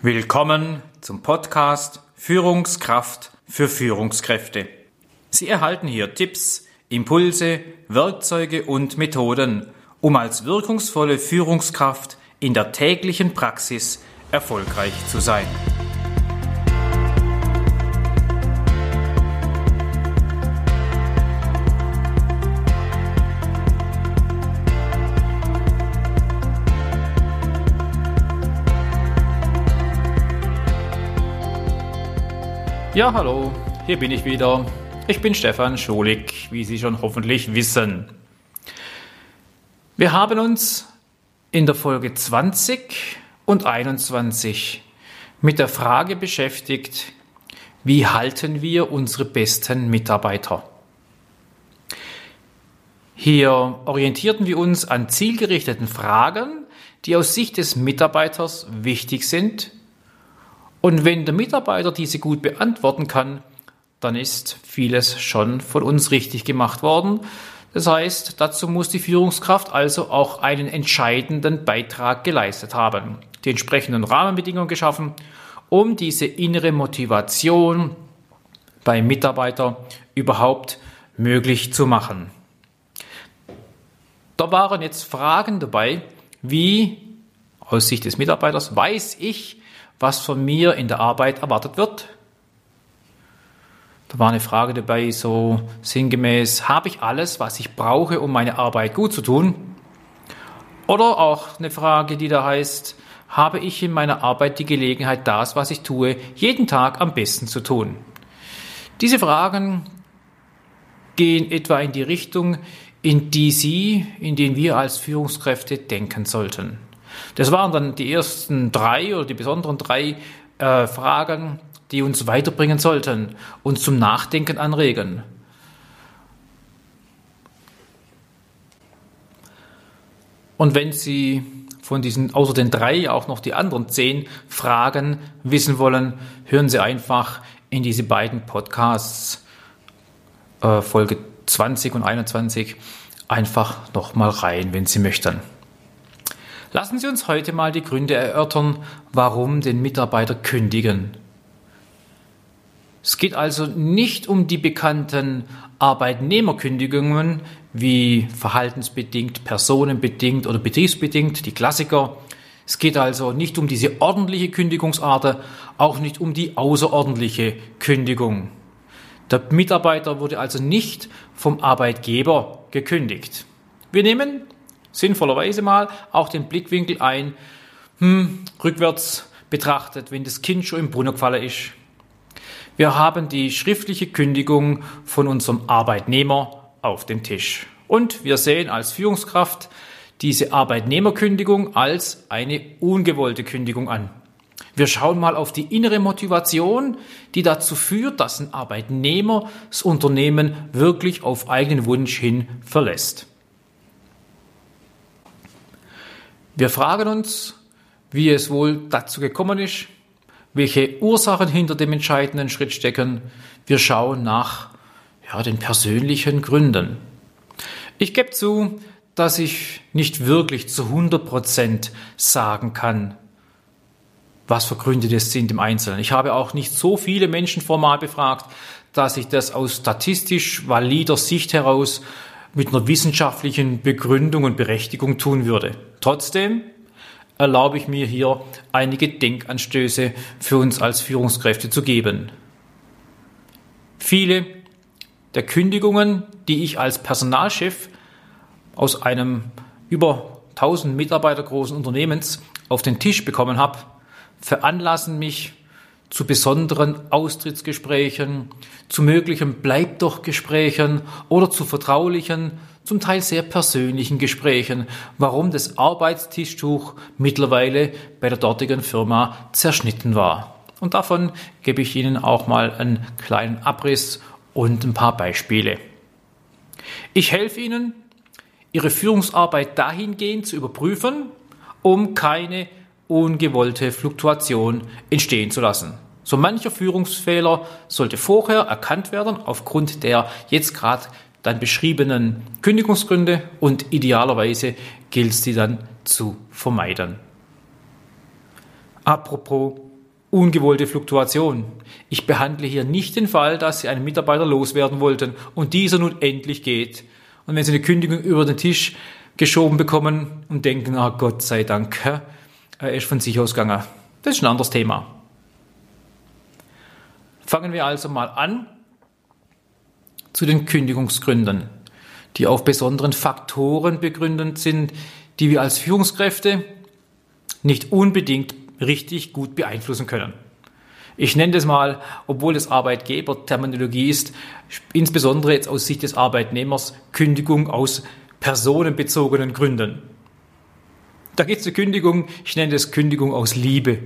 Willkommen zum Podcast Führungskraft für Führungskräfte. Sie erhalten hier Tipps, Impulse, Werkzeuge und Methoden, um als wirkungsvolle Führungskraft in der täglichen Praxis erfolgreich zu sein. Ja, hallo, hier bin ich wieder. Ich bin Stefan Scholik, wie Sie schon hoffentlich wissen. Wir haben uns in der Folge 20 und 21 mit der Frage beschäftigt, wie halten wir unsere besten Mitarbeiter? Hier orientierten wir uns an zielgerichteten Fragen, die aus Sicht des Mitarbeiters wichtig sind und wenn der Mitarbeiter diese gut beantworten kann, dann ist vieles schon von uns richtig gemacht worden. Das heißt, dazu muss die Führungskraft also auch einen entscheidenden Beitrag geleistet haben, die entsprechenden Rahmenbedingungen geschaffen, um diese innere Motivation beim Mitarbeiter überhaupt möglich zu machen. Da waren jetzt Fragen dabei, wie aus Sicht des Mitarbeiters weiß ich, was von mir in der Arbeit erwartet wird. Da war eine Frage dabei, so sinngemäß, habe ich alles, was ich brauche, um meine Arbeit gut zu tun? Oder auch eine Frage, die da heißt, habe ich in meiner Arbeit die Gelegenheit, das, was ich tue, jeden Tag am besten zu tun? Diese Fragen gehen etwa in die Richtung, in die Sie, in denen wir als Führungskräfte denken sollten. Das waren dann die ersten drei oder die besonderen drei äh, Fragen, die uns weiterbringen sollten, uns zum Nachdenken anregen. Und wenn Sie von diesen außer den drei auch noch die anderen zehn Fragen wissen wollen, hören Sie einfach in diese beiden Podcasts äh, Folge 20 und 21 einfach nochmal rein, wenn Sie möchten. Lassen Sie uns heute mal die Gründe erörtern, warum den Mitarbeiter kündigen. Es geht also nicht um die bekannten Arbeitnehmerkündigungen wie verhaltensbedingt, personenbedingt oder betriebsbedingt, die Klassiker. Es geht also nicht um diese ordentliche Kündigungsart, auch nicht um die außerordentliche Kündigung. Der Mitarbeiter wurde also nicht vom Arbeitgeber gekündigt. Wir nehmen sinnvollerweise mal auch den Blickwinkel ein, hm, rückwärts betrachtet, wenn das Kind schon im Brunnen gefallen ist. Wir haben die schriftliche Kündigung von unserem Arbeitnehmer auf dem Tisch. Und wir sehen als Führungskraft diese Arbeitnehmerkündigung als eine ungewollte Kündigung an. Wir schauen mal auf die innere Motivation, die dazu führt, dass ein Arbeitnehmer das Unternehmen wirklich auf eigenen Wunsch hin verlässt. Wir fragen uns, wie es wohl dazu gekommen ist, welche Ursachen hinter dem entscheidenden Schritt stecken. Wir schauen nach ja, den persönlichen Gründen. Ich gebe zu, dass ich nicht wirklich zu 100 Prozent sagen kann, was für Gründe das sind im Einzelnen. Ich habe auch nicht so viele Menschen formal befragt, dass ich das aus statistisch valider Sicht heraus mit einer wissenschaftlichen Begründung und Berechtigung tun würde. Trotzdem erlaube ich mir hier einige Denkanstöße für uns als Führungskräfte zu geben. Viele der Kündigungen, die ich als Personalchef aus einem über 1000 Mitarbeiter großen Unternehmens auf den Tisch bekommen habe, veranlassen mich zu besonderen Austrittsgesprächen, zu möglichen Bleib doch Gesprächen oder zu vertraulichen, zum Teil sehr persönlichen Gesprächen, warum das Arbeitstischtuch mittlerweile bei der dortigen Firma zerschnitten war. Und davon gebe ich Ihnen auch mal einen kleinen Abriss und ein paar Beispiele. Ich helfe Ihnen, Ihre Führungsarbeit dahingehend zu überprüfen, um keine ungewollte Fluktuation entstehen zu lassen. So mancher Führungsfehler sollte vorher erkannt werden aufgrund der jetzt gerade dann beschriebenen Kündigungsgründe und idealerweise gilt es die dann zu vermeiden. Apropos ungewollte Fluktuation. Ich behandle hier nicht den Fall, dass Sie einen Mitarbeiter loswerden wollten und dieser nun endlich geht. Und wenn Sie eine Kündigung über den Tisch geschoben bekommen und denken, ah Gott sei Dank, er ist von sich ausgegangen. Das ist ein anderes Thema. Fangen wir also mal an zu den Kündigungsgründen, die auf besonderen Faktoren begründet sind, die wir als Führungskräfte nicht unbedingt richtig gut beeinflussen können. Ich nenne das mal, obwohl es Arbeitgeber-Terminologie ist, insbesondere jetzt aus Sicht des Arbeitnehmers, Kündigung aus personenbezogenen Gründen. Da geht es zur Kündigung, ich nenne das Kündigung aus Liebe.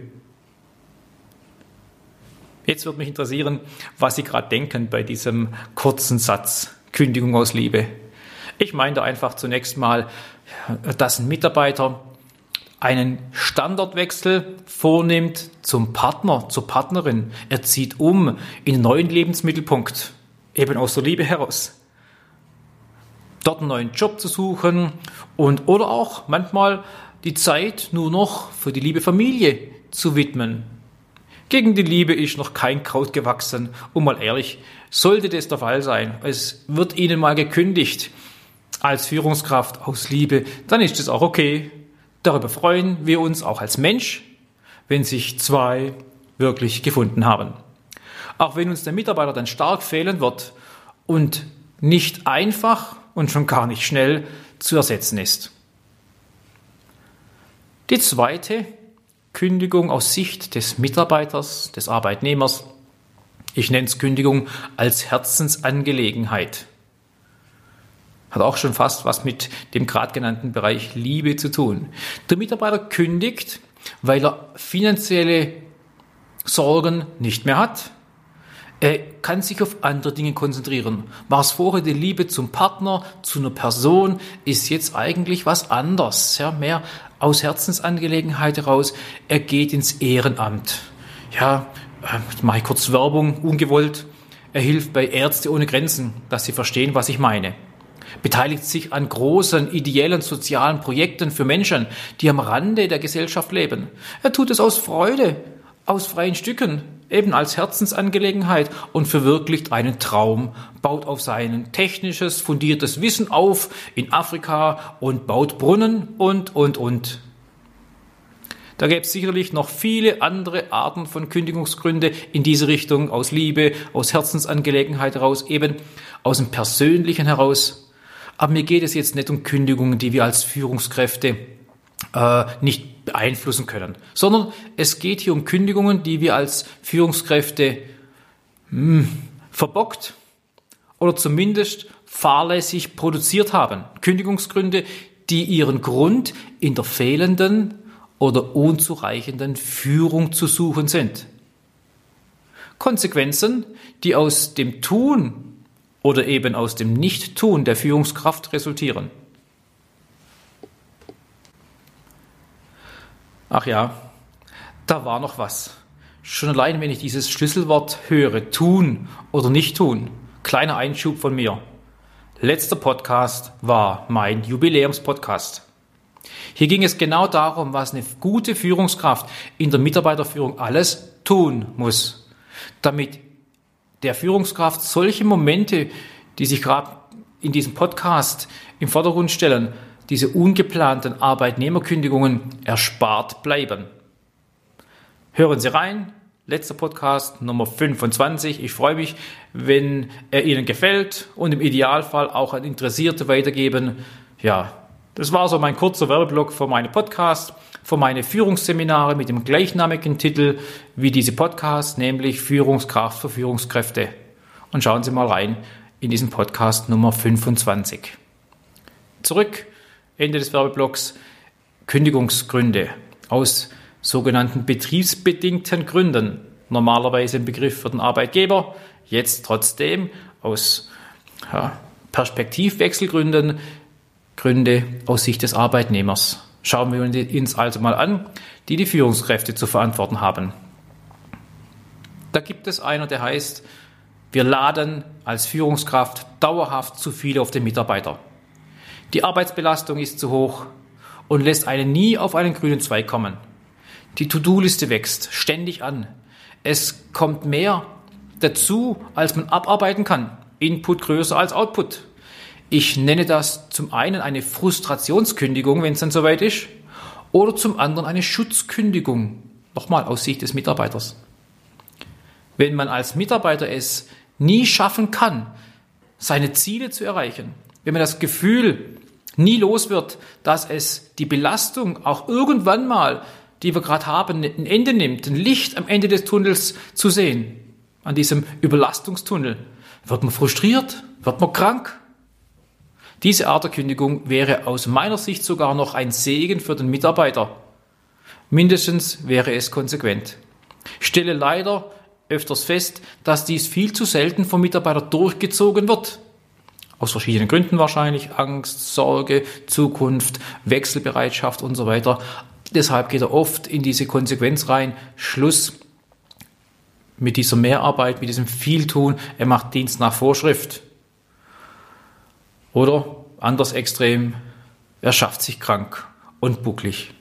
Jetzt würde mich interessieren, was Sie gerade denken bei diesem kurzen Satz Kündigung aus Liebe. Ich meine da einfach zunächst mal, dass ein Mitarbeiter einen Standortwechsel vornimmt zum Partner, zur Partnerin. Er zieht um in einen neuen Lebensmittelpunkt, eben aus der Liebe heraus. Dort einen neuen Job zu suchen und oder auch manchmal die Zeit nur noch für die liebe Familie zu widmen. Gegen die Liebe ist noch kein Kraut gewachsen. Und mal ehrlich, sollte das der Fall sein, es wird Ihnen mal gekündigt als Führungskraft aus Liebe, dann ist es auch okay. Darüber freuen wir uns auch als Mensch, wenn sich zwei wirklich gefunden haben. Auch wenn uns der Mitarbeiter dann stark fehlen wird und nicht einfach und schon gar nicht schnell zu ersetzen ist. Die zweite Kündigung aus Sicht des Mitarbeiters, des Arbeitnehmers, ich nenne es Kündigung als Herzensangelegenheit. Hat auch schon fast was mit dem gerade genannten Bereich Liebe zu tun. Der Mitarbeiter kündigt, weil er finanzielle Sorgen nicht mehr hat. Er kann sich auf andere Dinge konzentrieren. War es vorher die Liebe zum Partner, zu einer Person, ist jetzt eigentlich was anderes. Ja, mehr aus Herzensangelegenheit heraus. Er geht ins Ehrenamt. Ja, äh, mache ich kurz Werbung, ungewollt. Er hilft bei Ärzte ohne Grenzen, dass sie verstehen, was ich meine beteiligt sich an großen ideellen sozialen Projekten für Menschen, die am Rande der Gesellschaft leben. Er tut es aus Freude, aus freien Stücken, eben als Herzensangelegenheit und verwirklicht einen Traum, baut auf sein technisches, fundiertes Wissen auf in Afrika und baut Brunnen und, und, und. Da gäbe es sicherlich noch viele andere Arten von Kündigungsgründe in diese Richtung, aus Liebe, aus Herzensangelegenheit heraus, eben aus dem Persönlichen heraus. Aber mir geht es jetzt nicht um Kündigungen, die wir als Führungskräfte äh, nicht beeinflussen können, sondern es geht hier um Kündigungen, die wir als Führungskräfte mh, hm, verbockt oder zumindest fahrlässig produziert haben. Kündigungsgründe, die ihren Grund in der fehlenden oder unzureichenden Führung zu suchen sind. Konsequenzen, die aus dem Tun oder eben aus dem Nichttun der Führungskraft resultieren. Ach ja, da war noch was. Schon allein, wenn ich dieses Schlüsselwort höre, tun oder nicht tun, kleiner Einschub von mir. Letzter Podcast war mein Jubiläumspodcast. Hier ging es genau darum, was eine gute Führungskraft in der Mitarbeiterführung alles tun muss, damit der Führungskraft solche Momente, die sich gerade in diesem Podcast im Vordergrund stellen, diese ungeplanten Arbeitnehmerkündigungen erspart bleiben. Hören Sie rein. Letzter Podcast Nummer 25. Ich freue mich, wenn er Ihnen gefällt und im Idealfall auch an Interessierte weitergeben. Ja, das war so mein kurzer Werbeblock für meine Podcast, für meine Führungsseminare mit dem gleichnamigen Titel wie diese Podcast, nämlich Führungskraft für Führungskräfte. Und schauen Sie mal rein in diesen Podcast Nummer 25. Zurück, Ende des Werbeblocks, Kündigungsgründe aus sogenannten betriebsbedingten Gründen. Normalerweise ein Begriff für den Arbeitgeber, jetzt trotzdem aus ja, Perspektivwechselgründen Gründe aus Sicht des Arbeitnehmers. Schauen wir uns also mal an, die die Führungskräfte zu verantworten haben. Da gibt es einer, der heißt, wir laden als Führungskraft dauerhaft zu viel auf den Mitarbeiter. Die Arbeitsbelastung ist zu hoch und lässt einen nie auf einen grünen Zweig kommen. Die To-Do-Liste wächst ständig an. Es kommt mehr dazu, als man abarbeiten kann. Input größer als Output. Ich nenne das zum einen eine Frustrationskündigung, wenn es dann soweit ist, oder zum anderen eine Schutzkündigung. Nochmal aus Sicht des Mitarbeiters. Wenn man als Mitarbeiter es nie schaffen kann, seine Ziele zu erreichen, wenn man das Gefühl nie los wird, dass es die Belastung auch irgendwann mal, die wir gerade haben, ein Ende nimmt, ein Licht am Ende des Tunnels zu sehen, an diesem Überlastungstunnel, wird man frustriert, wird man krank. Diese Art der Kündigung wäre aus meiner Sicht sogar noch ein Segen für den Mitarbeiter. Mindestens wäre es konsequent. Ich stelle leider öfters fest, dass dies viel zu selten vom Mitarbeiter durchgezogen wird. Aus verschiedenen Gründen wahrscheinlich. Angst, Sorge, Zukunft, Wechselbereitschaft und so weiter. Deshalb geht er oft in diese Konsequenz rein. Schluss mit dieser Mehrarbeit, mit diesem Vieltun. Er macht Dienst nach Vorschrift. Oder anders extrem, er schafft sich krank und bucklig.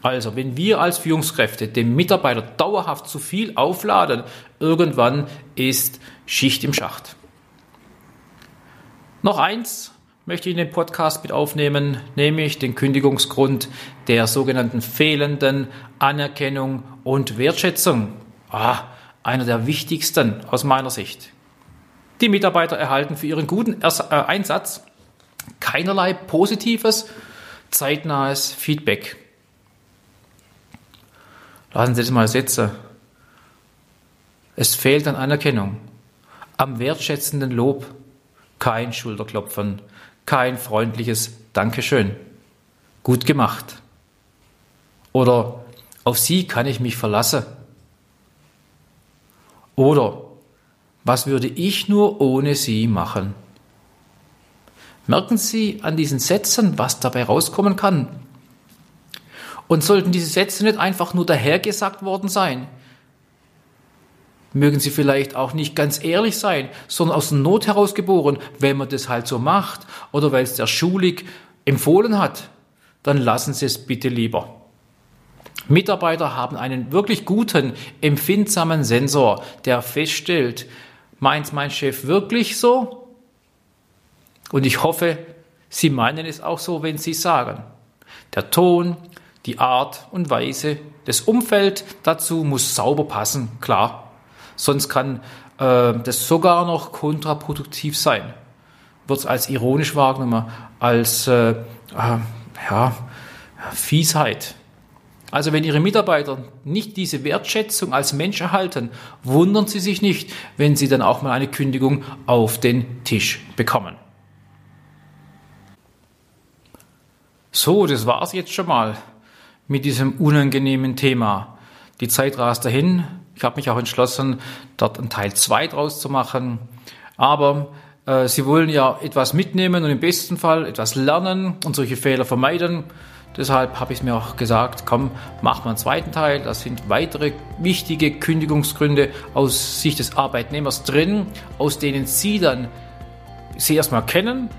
Also, wenn wir als Führungskräfte dem Mitarbeiter dauerhaft zu viel aufladen, irgendwann ist Schicht im Schacht. Noch eins möchte ich in den Podcast mit aufnehmen, nämlich den Kündigungsgrund der sogenannten fehlenden Anerkennung und Wertschätzung. Ah, einer der wichtigsten aus meiner Sicht. Die Mitarbeiter erhalten für ihren guten äh, Einsatz keinerlei positives, zeitnahes Feedback. Lassen Sie das mal sitzen. Es fehlt an Anerkennung, am wertschätzenden Lob kein Schulterklopfen, kein freundliches Dankeschön. Gut gemacht. Oder auf Sie kann ich mich verlassen. Oder was würde ich nur ohne Sie machen? Merken Sie an diesen Sätzen, was dabei rauskommen kann. Und sollten diese Sätze nicht einfach nur dahergesagt worden sein, mögen sie vielleicht auch nicht ganz ehrlich sein, sondern aus der Not heraus geboren, wenn man das halt so macht oder weil es der Schulig empfohlen hat, dann lassen Sie es bitte lieber. Mitarbeiter haben einen wirklich guten, empfindsamen Sensor, der feststellt, meint mein Chef wirklich so? Und ich hoffe, Sie meinen es auch so, wenn Sie sagen. Der Ton, die Art und Weise, das Umfeld dazu muss sauber passen, klar. Sonst kann äh, das sogar noch kontraproduktiv sein. Wird es als ironisch wahrgenommen, als äh, äh, ja, Fiesheit. Also wenn Ihre Mitarbeiter nicht diese Wertschätzung als Mensch erhalten, wundern Sie sich nicht, wenn Sie dann auch mal eine Kündigung auf den Tisch bekommen. So, das war es jetzt schon mal mit diesem unangenehmen Thema. Die Zeit rast dahin. Ich habe mich auch entschlossen, dort einen Teil 2 draus zu machen. Aber äh, Sie wollen ja etwas mitnehmen und im besten Fall etwas lernen und solche Fehler vermeiden. Deshalb habe ich mir auch gesagt, komm, mach mal einen zweiten Teil. Da sind weitere wichtige Kündigungsgründe aus Sicht des Arbeitnehmers drin, aus denen Sie dann sie erstmal kennen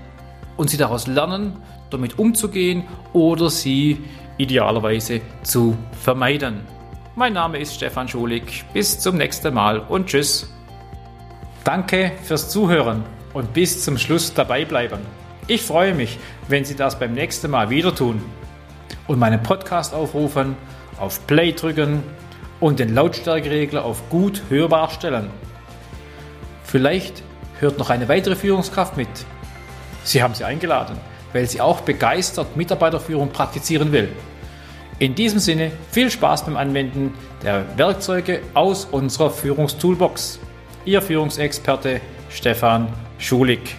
und Sie daraus lernen, damit umzugehen oder sie idealerweise zu vermeiden. Mein Name ist Stefan Schulig. Bis zum nächsten Mal und tschüss. Danke fürs Zuhören und bis zum Schluss dabei bleiben. Ich freue mich, wenn Sie das beim nächsten Mal wieder tun und meinen Podcast aufrufen, auf Play drücken und den Lautstärkeregler auf gut hörbar stellen. Vielleicht hört noch eine weitere Führungskraft mit. Sie haben sie eingeladen, weil sie auch begeistert Mitarbeiterführung praktizieren will. In diesem Sinne viel Spaß beim Anwenden der Werkzeuge aus unserer Führungstoolbox. Ihr Führungsexperte Stefan Schulig.